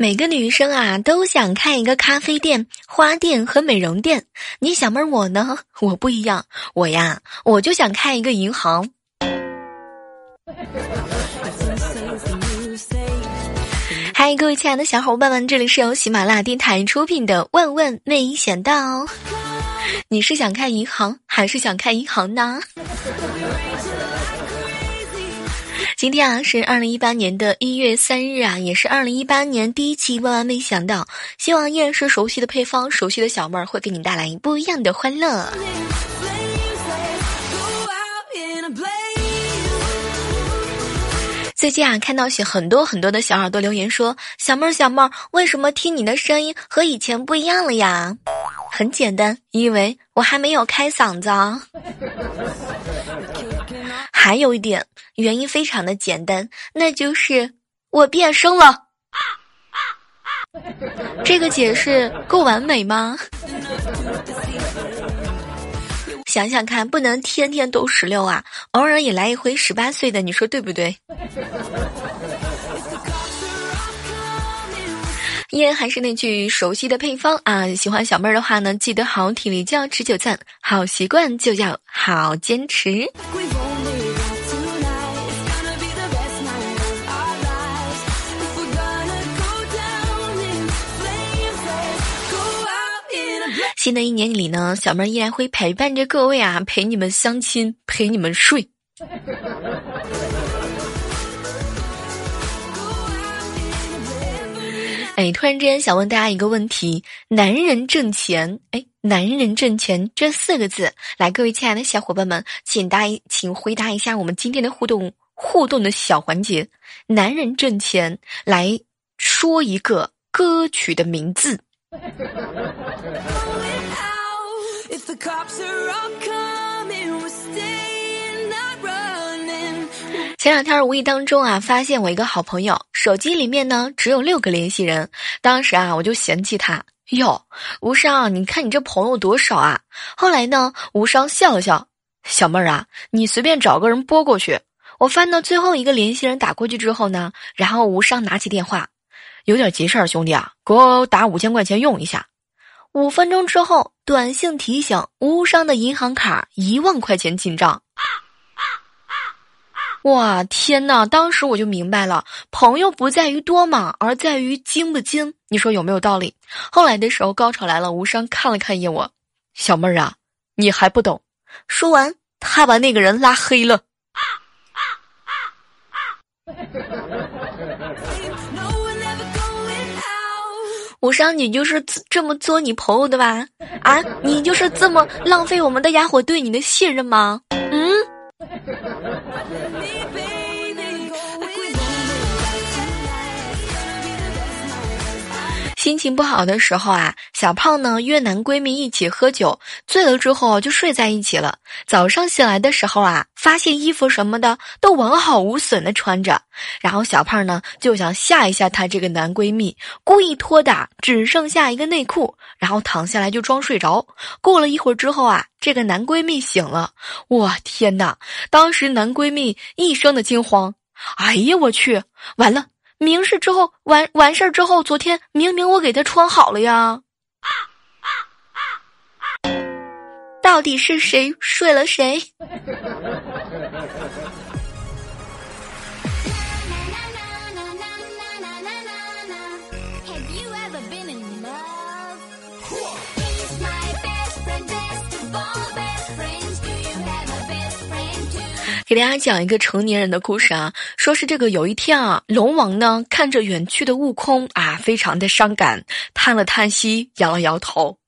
每个女生啊都想开一个咖啡店、花店和美容店。你小妹儿我呢？我不一样，我呀我就想开一个银行。嗨，各位亲爱的小伙伴们，这里是由喜马拉雅电台出品的《万万没想到》。你是想开银行，还是想开银行呢？今天啊是二零一八年的一月三日啊，也是二零一八年第一期。万万没想到，希望依然是熟悉的配方，熟悉的小妹儿会给你带来不一样的欢乐。最近啊，看到很多很多的小耳朵留言说：“小妹儿，小妹儿，为什么听你的声音和以前不一样了呀？”很简单，因为我还没有开嗓子。还有一点原因非常的简单，那就是我变声了。这个解释够完美吗？想想看，不能天天都十六啊，偶尔也来一回十八岁的，你说对不对？依然还是那句熟悉的配方啊！喜欢小妹儿的话呢，记得好体力就要持久战，好习惯就要好坚持。新的一年里呢，小妹依然会陪伴着各位啊，陪你们相亲，陪你们睡。哎，突然之间想问大家一个问题：男人挣钱，哎，男人挣钱这四个字，来，各位亲爱的小伙伴们，请答，请回答一下我们今天的互动互动的小环节。男人挣钱，来说一个歌曲的名字。前两天无意当中啊，发现我一个好朋友手机里面呢只有六个联系人。当时啊，我就嫌弃他哟，无伤，你看你这朋友多少啊？后来呢，无伤笑了笑，小妹儿啊，你随便找个人拨过去。我翻到最后一个联系人打过去之后呢，然后无伤拿起电话，有点急事儿，兄弟啊，给我打五千块钱用一下。五分钟之后，短信提醒无伤的银行卡一万块钱进账。哇天呐！当时我就明白了，朋友不在于多嘛，而在于精不精。你说有没有道理？后来的时候，高潮来了，无伤看了看一眼我，小妹儿啊，你还不懂。说完，他把那个人拉黑了。啊啊啊啊无伤，你就是这么做你朋友的吧？啊，你就是这么浪费我们的哑火对你的信任吗？嗯。心情不好的时候啊，小胖呢约男闺蜜一起喝酒，醉了之后就睡在一起了。早上醒来的时候啊，发现衣服什么的都完好无损的穿着，然后小胖呢就想吓一吓他这个男闺蜜，故意脱打，只剩下一个内裤，然后躺下来就装睡着。过了一会儿之后啊，这个男闺蜜醒了，我天哪！当时男闺蜜一声的惊慌，哎呀我去，完了！明事之后完完事儿之后，昨天明明我给他穿好了呀，到底是谁睡了谁？给大家讲一个成年人的故事啊，说是这个有一天啊，龙王呢看着远去的悟空啊，非常的伤感，叹了叹息，摇了摇头，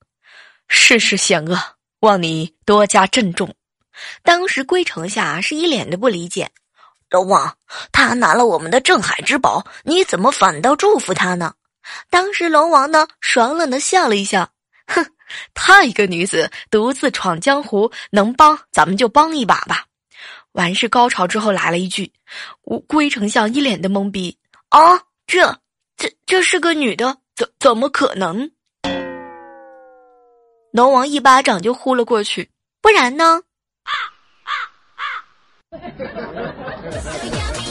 世事险恶，望你多加珍重。当时龟丞相是一脸的不理解，龙王他拿了我们的镇海之宝，你怎么反倒祝福他呢？当时龙王呢爽朗的笑了一笑，哼，他一个女子独自闯江湖，能帮咱们就帮一把吧。完事高潮之后来了一句：“乌龟丞相一脸的懵逼啊，这这这是个女的，怎怎么可能？”龙王一巴掌就呼了过去，不然呢？啊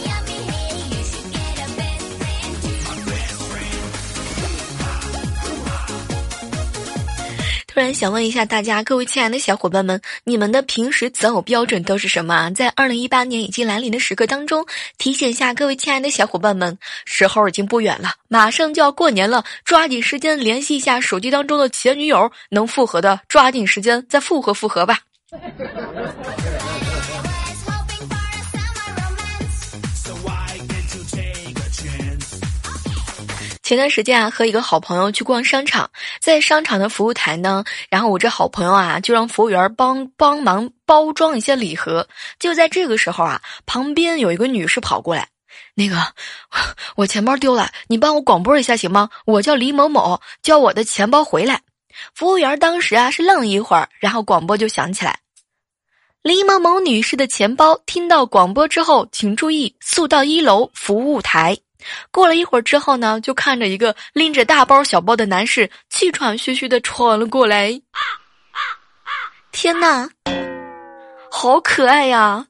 突然想问一下大家，各位亲爱的小伙伴们，你们的平时择偶标准都是什么啊？在二零一八年已经来临的时刻当中，提醒一下各位亲爱的小伙伴们，时候已经不远了，马上就要过年了，抓紧时间联系一下手机当中的前女友，能复合的抓紧时间再复合复合吧。前段时间啊，和一个好朋友去逛商场，在商场的服务台呢，然后我这好朋友啊，就让服务员帮帮忙包装一些礼盒。就在这个时候啊，旁边有一个女士跑过来，那个 我钱包丢了，你帮我广播一下行吗？我叫李某某，叫我的钱包回来。服务员当时啊是愣了一会儿，然后广播就响起来：“李某某女士的钱包，听到广播之后，请注意速到一楼服务台。”过了一会儿之后呢，就看着一个拎着大包小包的男士，气喘吁吁的闯了过来。天呐，好可爱呀！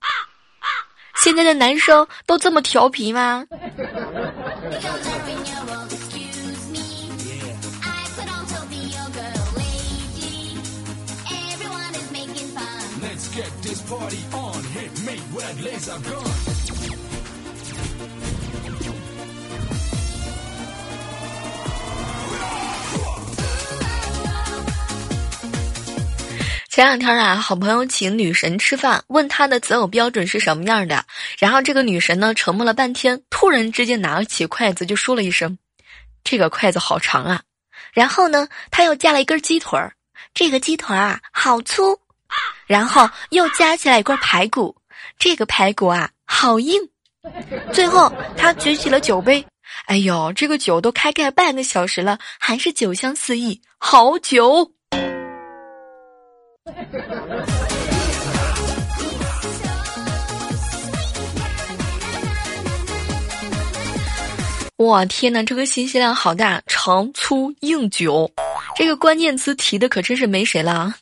现在的男生都这么调皮吗？let's get this party on hit me when laser gun。前两天啊，好朋友请女神吃饭，问她的择偶标准是什么样的。然后这个女神呢，沉默了半天，突然之间拿起筷子就说了一声：“这个筷子好长啊。”然后呢，她又加了一根鸡腿儿，这个鸡腿啊好粗。然后又加起来一块排骨，这个排骨啊好硬。最后她举起了酒杯，哎呦，这个酒都开盖半个小时了，还是酒香四溢，好酒。哇天哪，这个信息量好大！长粗硬久，这个关键词提的可真是没谁了。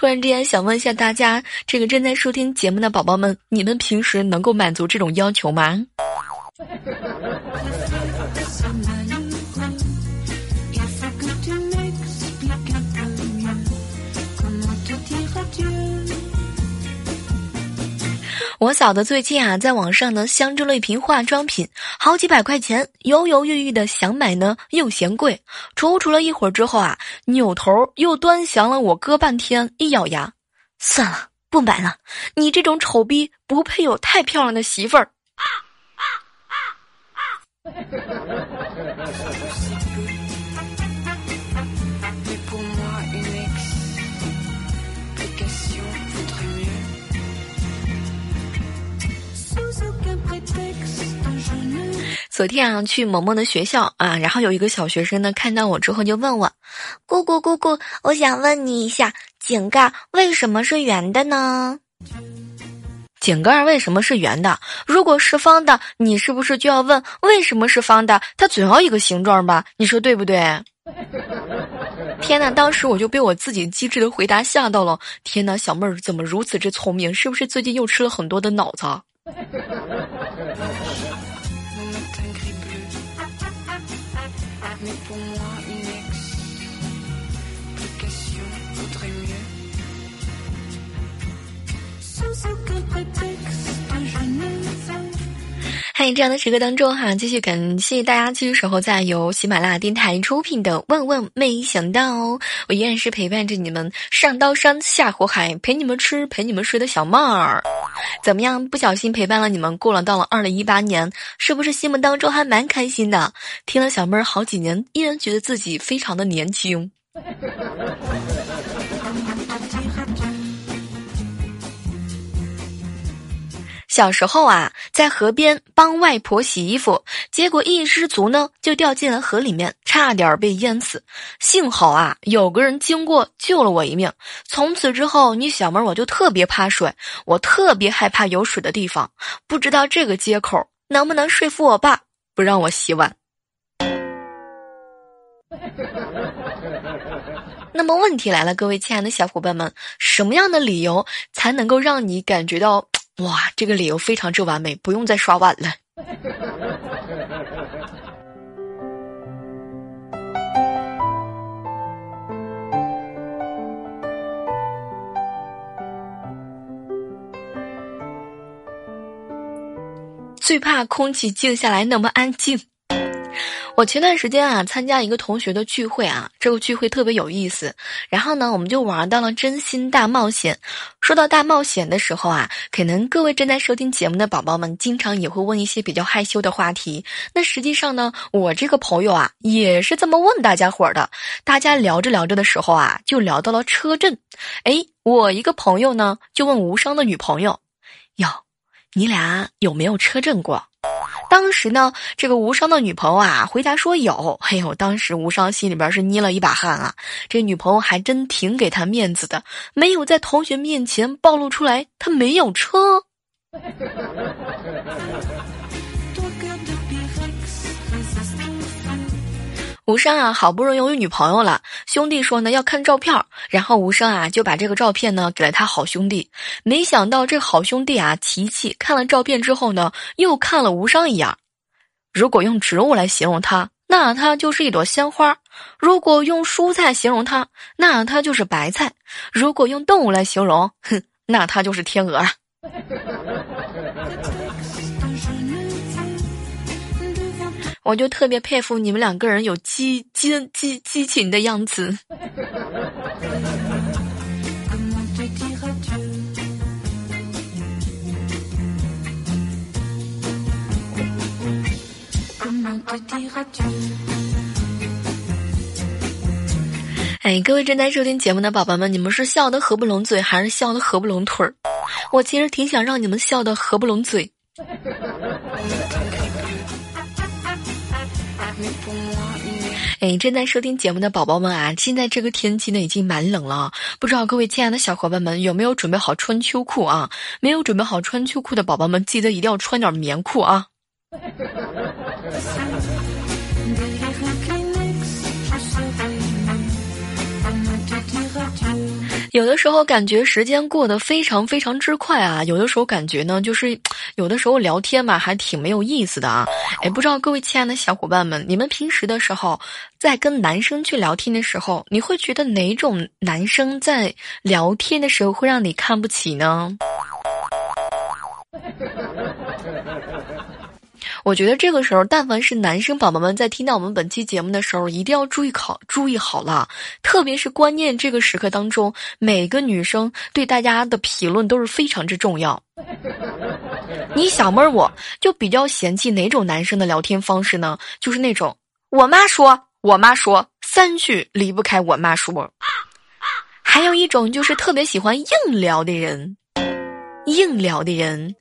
突然之间想问一下大家，这个正在收听节目的宝宝们，你们平时能够满足这种要求吗？我嫂子最近啊，在网上呢相中了一瓶化妆品，好几百块钱，犹犹豫豫的想买呢，又嫌贵，踌躇了一会儿之后啊，扭头又端详了我哥半天，一咬牙，算了，不买了。你这种丑逼不配有太漂亮的媳妇儿。昨天啊，去萌萌的学校啊，然后有一个小学生呢，看到我之后就问我：“姑姑姑姑，我想问你一下，井盖为什么是圆的呢？”井盖为什么是圆的？如果是方的，你是不是就要问为什么是方的？它总要一个形状吧？你说对不对？天哪！当时我就被我自己机智的回答吓到了。天哪，小妹儿怎么如此之聪明？是不是最近又吃了很多的脑子？在这样的时刻当中哈，继续感谢大家继续守候在由喜马拉雅电台出品的《万万没想到》，我依然是陪伴着你们上刀山下火海，陪你们吃陪你们睡的小妹儿。怎么样？不小心陪伴了你们过了到了二零一八年，是不是心目当中还蛮开心的？听了小妹儿好几年，依然觉得自己非常的年轻。小时候啊，在河边帮外婆洗衣服，结果一失足呢，就掉进了河里面，差点被淹死。幸好啊，有个人经过救了我一命。从此之后，你小妹我就特别怕水，我特别害怕有水的地方。不知道这个接口能不能说服我爸不让我洗碗。那么问题来了，各位亲爱的小伙伴们，什么样的理由才能够让你感觉到哇，这个理由非常之完美，不用再刷碗了？最怕空气静下来那么安静。我前段时间啊，参加一个同学的聚会啊，这个聚会特别有意思。然后呢，我们就玩到了真心大冒险。说到大冒险的时候啊，可能各位正在收听节目的宝宝们，经常也会问一些比较害羞的话题。那实际上呢，我这个朋友啊，也是这么问大家伙儿的。大家聊着聊着的时候啊，就聊到了车震。哎，我一个朋友呢，就问无伤的女朋友：“哟，你俩有没有车震过？”当时呢，这个无伤的女朋友啊，回答说有。哎呦，当时无伤心里边是捏了一把汗啊。这女朋友还真挺给他面子的，没有在同学面前暴露出来他没有车。无伤啊，好不容易有女朋友了，兄弟说呢要看照片，然后无伤啊就把这个照片呢给了他好兄弟。没想到这好兄弟啊，琪琪看了照片之后呢，又看了无伤一眼。如果用植物来形容它，那它就是一朵鲜花；如果用蔬菜形容它，那它就是白菜；如果用动物来形容，哼，那它就是天鹅啊。我就特别佩服你们两个人有激激激激情的样子。哎，各位正在收听节目的宝宝们，你们是笑得合不拢嘴，还是笑得合不拢腿儿？我其实挺想让你们笑得合不拢嘴。哎，正在收听节目的宝宝们啊，现在这个天气呢已经蛮冷了，不知道各位亲爱的小伙伴们有没有准备好穿秋裤啊？没有准备好穿秋裤的宝宝们，记得一定要穿点棉裤啊！有的时候感觉时间过得非常非常之快啊，有的时候感觉呢，就是有的时候聊天吧，还挺没有意思的啊。哎，不知道各位亲爱的小伙伴们，你们平时的时候在跟男生去聊天的时候，你会觉得哪种男生在聊天的时候会让你看不起呢？我觉得这个时候，但凡是男生宝宝们在听到我们本期节目的时候，一定要注意考注意好了，特别是关键这个时刻当中，每个女生对大家的评论都是非常之重要。你小妹儿，我就比较嫌弃哪种男生的聊天方式呢？就是那种我妈说，我妈说三句离不开我妈说，还有一种就是特别喜欢硬聊的人，硬聊的人。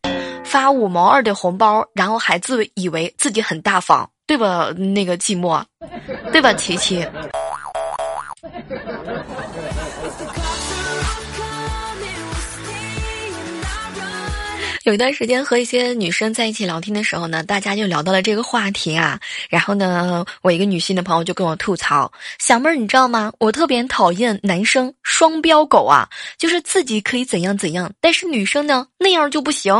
发五毛二的红包，然后还自以为自己很大方，对吧？那个寂寞，对吧？琪琪。有一段时间和一些女生在一起聊天的时候呢，大家就聊到了这个话题啊。然后呢，我一个女性的朋友就跟我吐槽：“小妹儿，你知道吗？我特别讨厌男生双标狗啊，就是自己可以怎样怎样，但是女生呢那样就不行。”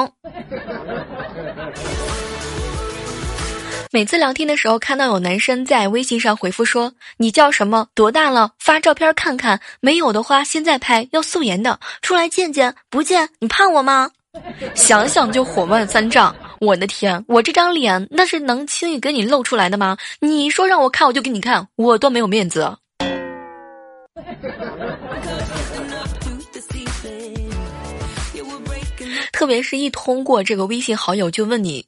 每次聊天的时候，看到有男生在微信上回复说：“你叫什么？多大了？发照片看看。没有的话，现在拍，要素颜的，出来见见。不见，你怕我吗？” 想想就火冒三丈，我的天，我这张脸那是能轻易给你露出来的吗？你说让我看我就给你看，我多没有面子。特别是一通过这个微信好友就问你，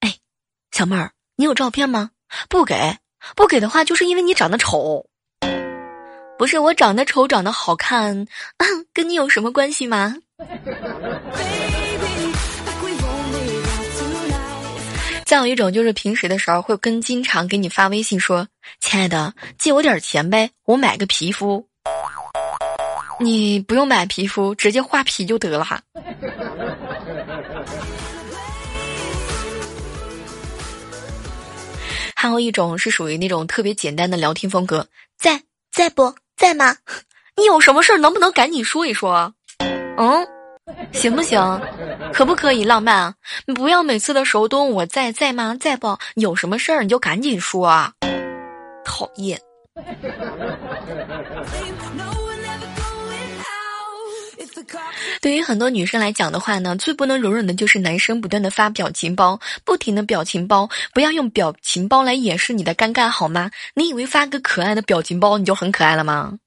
哎，小妹儿，你有照片吗？不给，不给的话就是因为你长得丑，不是我长得丑长得好看，跟你有什么关系吗？再有一种就是平时的时候会跟经常给你发微信说：“亲爱的，借我点钱呗，我买个皮肤。”你不用买皮肤，直接画皮就得了。还有一种是属于那种特别简单的聊天风格，在在不？在吗？你有什么事儿能不能赶紧说一说？嗯，行不行？可不可以浪漫？你不要每次的时候都问我在在吗？在不？有什么事儿你就赶紧说啊。讨厌。对于很多女生来讲的话呢，最不能容忍的就是男生不断的发表情包，不停的表情包，不要用表情包来掩饰你的尴尬好吗？你以为发个可爱的表情包你就很可爱了吗？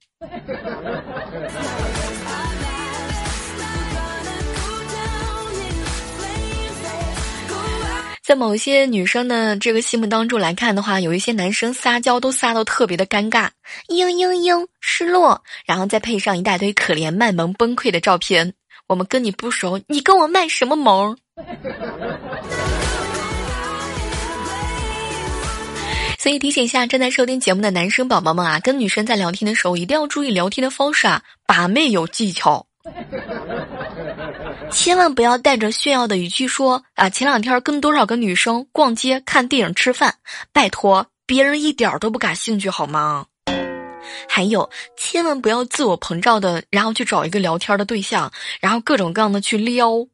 在某些女生的这个心目当中来看的话，有一些男生撒娇都撒到特别的尴尬，嘤嘤嘤，失落，然后再配上一大堆可怜卖萌崩溃的照片。我们跟你不熟，你跟我卖什么萌？所以提醒一下正在收听节目的男生宝宝们啊，跟女生在聊天的时候一定要注意聊天的方式啊，把妹有技巧。千万不要带着炫耀的语气说啊！前两天跟多少个女生逛街、看电影、吃饭，拜托，别人一点都不感兴趣好吗？还有，千万不要自我膨胀的，然后去找一个聊天的对象，然后各种各样的去撩。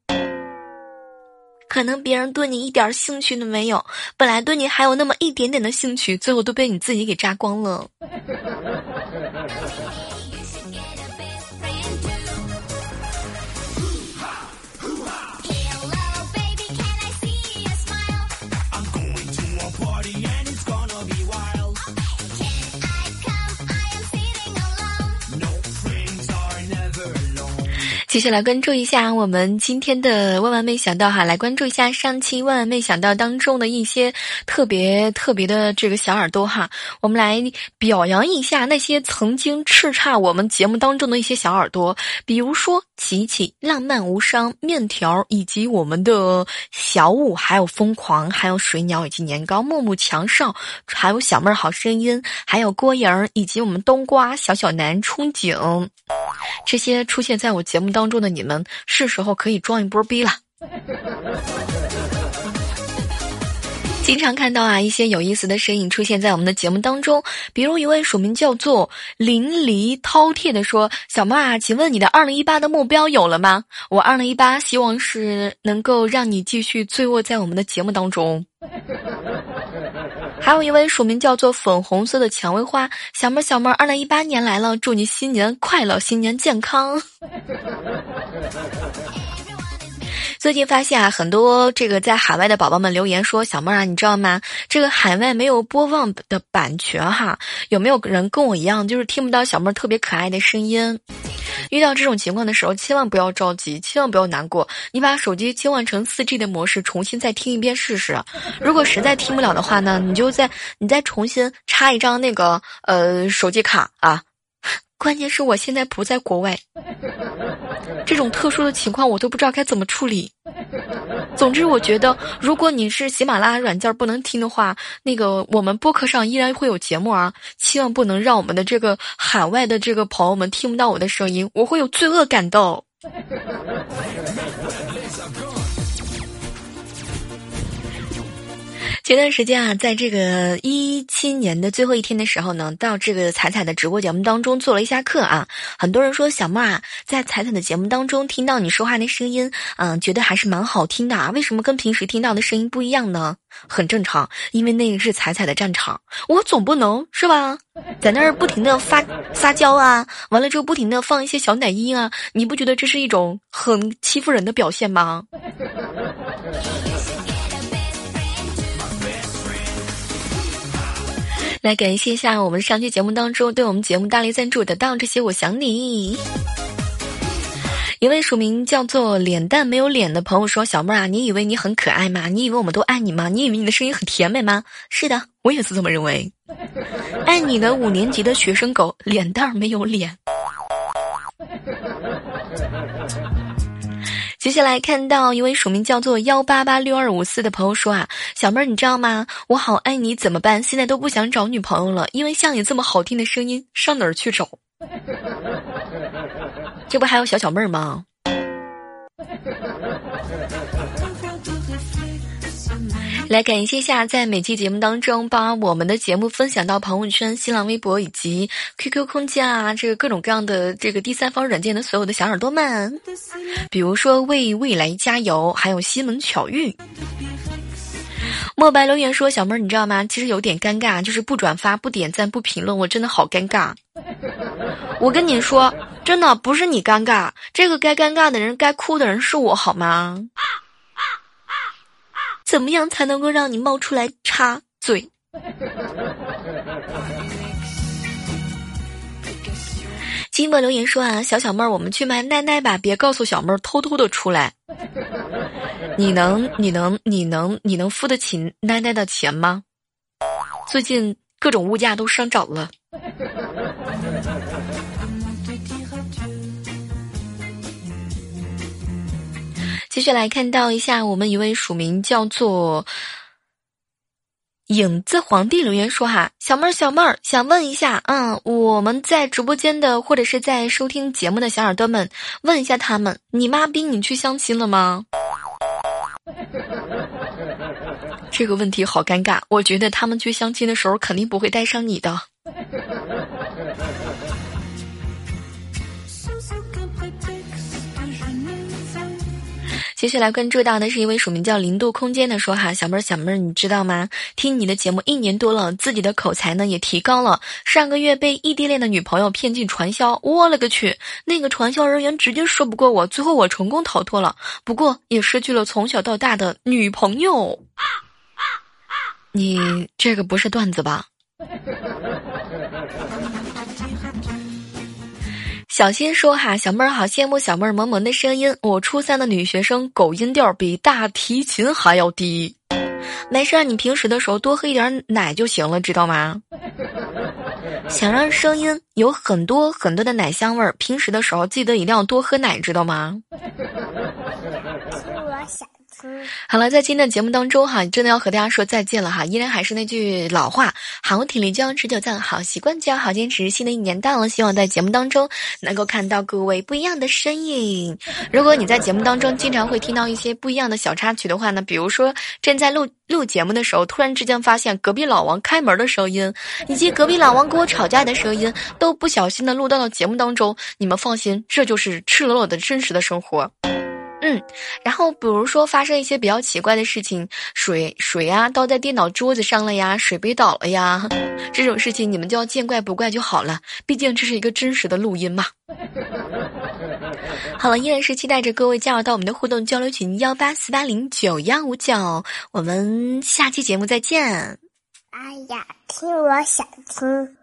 可能别人对你一点兴趣都没有，本来对你还有那么一点点的兴趣，最后都被你自己给榨光了。接下来关注一下我们今天的万万没想到哈，来关注一下上期万万没想到当中的一些特别特别的这个小耳朵哈，我们来表扬一下那些曾经叱咤我们节目当中的一些小耳朵，比如说琪琪、浪漫无伤、面条以及我们的小五，还有疯狂，还有水鸟以及年糕、木木强少，还有小妹儿好声音，还有郭莹以及我们冬瓜小小男憧憬，这些出现在我节目当。中的你们是时候可以装一波逼了。经常看到啊一些有意思的身影出现在我们的节目当中，比如一位署名叫做淋漓饕餮的说：“小猫啊，请问你的二零一八的目标有了吗？我二零一八希望是能够让你继续醉卧在我们的节目当中。”还有一位署名叫做粉红色的蔷薇花，小妹儿小妹儿，二零一八年来了，祝你新年快乐，新年健康。最近发现啊，很多这个在海外的宝宝们留言说：“小妹儿啊，你知道吗？这个海外没有播放的版权哈，有没有人跟我一样，就是听不到小妹儿特别可爱的声音？遇到这种情况的时候，千万不要着急，千万不要难过，你把手机切换成四 G 的模式，重新再听一遍试试。如果实在听不了的话呢，你就再你再重新插一张那个呃手机卡啊。关键是我现在不在国外。”这种特殊的情况，我都不知道该怎么处理。总之，我觉得如果你是喜马拉雅软件不能听的话，那个我们播客上依然会有节目啊。千万不能让我们的这个海外的这个朋友们听不到我的声音，我会有罪恶感的。前段时间啊，在这个一七年的最后一天的时候呢，到这个彩彩的直播节目当中做了一下课啊。很多人说小莫啊，在彩彩的节目当中听到你说话那声音，嗯，觉得还是蛮好听的啊。为什么跟平时听到的声音不一样呢？很正常，因为那个是彩彩的战场，我总不能是吧，在那儿不停的发撒娇啊，完了之后不停的放一些小奶音啊，你不觉得这是一种很欺负人的表现吗？来感谢一下我们上期节目当中对我们节目大力赞助的到这些，我想你。一位署名叫做“脸蛋没有脸”的朋友说：“小妹儿啊，你以为你很可爱吗？你以为我们都爱你吗？你以为你的声音很甜美吗？是的，我也是这么认为。爱你的五年级的学生狗，脸蛋没有脸。”接下来看到一位署名叫做幺八八六二五四的朋友说啊，小妹儿你知道吗？我好爱你怎么办？现在都不想找女朋友了，因为像你这么好听的声音，上哪儿去找？这不还有小小妹儿吗？来感谢一下，在每期节目当中把我们的节目分享到朋友圈、新浪微博以及 QQ 空间啊，这个各种各样的这个第三方软件的所有的小耳朵们，比如说为未来加油，还有西门巧遇。墨白留言说：“小妹儿，你知道吗？其实有点尴尬，就是不转发、不点赞、不评论，我真的好尴尬。我跟你说，真的不是你尴尬，这个该尴尬的人、该哭的人是我，好吗？怎么样才能够让你冒出来插嘴？”金墨留言说：“啊，小小妹儿，我们去买奶奶吧，别告诉小妹儿偷偷的出来。”你能，你能，你能，你能付得起奶奶的钱吗？最近各种物价都上涨了。继续来看到一下，我们一位署名叫做影子皇帝留言说：“哈，小妹儿，小妹儿，想问一下，嗯，我们在直播间的或者是在收听节目的小耳朵们，问一下他们，你妈逼你去相亲了吗？” 这个问题好尴尬，我觉得他们去相亲的时候肯定不会带上你的。接下来关注到的是一位署名叫零度空间的说哈，小妹儿小妹儿，你知道吗？听你的节目一年多了，自己的口才呢也提高了。上个月被异地恋的女朋友骗进传销，我勒个去！那个传销人员直接说不过我，最后我成功逃脱了，不过也失去了从小到大的女朋友。你这个不是段子吧？小新说：“哈，小妹儿好羡慕小妹儿萌萌的声音。我初三的女学生狗音调比大提琴还要低。没事儿，你平时的时候多喝一点奶就行了，知道吗？想让声音有很多很多的奶香味儿，平时的时候记得一定要多喝奶，知道吗？”好了，在今天的节目当中哈，真的要和大家说再见了哈。依然还是那句老话，好体力就要持久战，好习惯就要好坚持。新的一年到了，希望在节目当中能够看到各位不一样的身影。如果你在节目当中经常会听到一些不一样的小插曲的话呢，比如说正在录录节目的时候，突然之间发现隔壁老王开门的声音，以及隔壁老王跟我吵架的声音，都不小心的录到了节目当中。你们放心，这就是赤裸裸的真实的生活。嗯，然后比如说发生一些比较奇怪的事情，水水啊倒在电脑桌子上了呀，水杯倒了呀，这种事情你们就要见怪不怪就好了，毕竟这是一个真实的录音嘛。好了，依然是期待着各位加入到我们的互动交流群幺八四八零九幺五九，我们下期节目再见。哎呀，听我想听。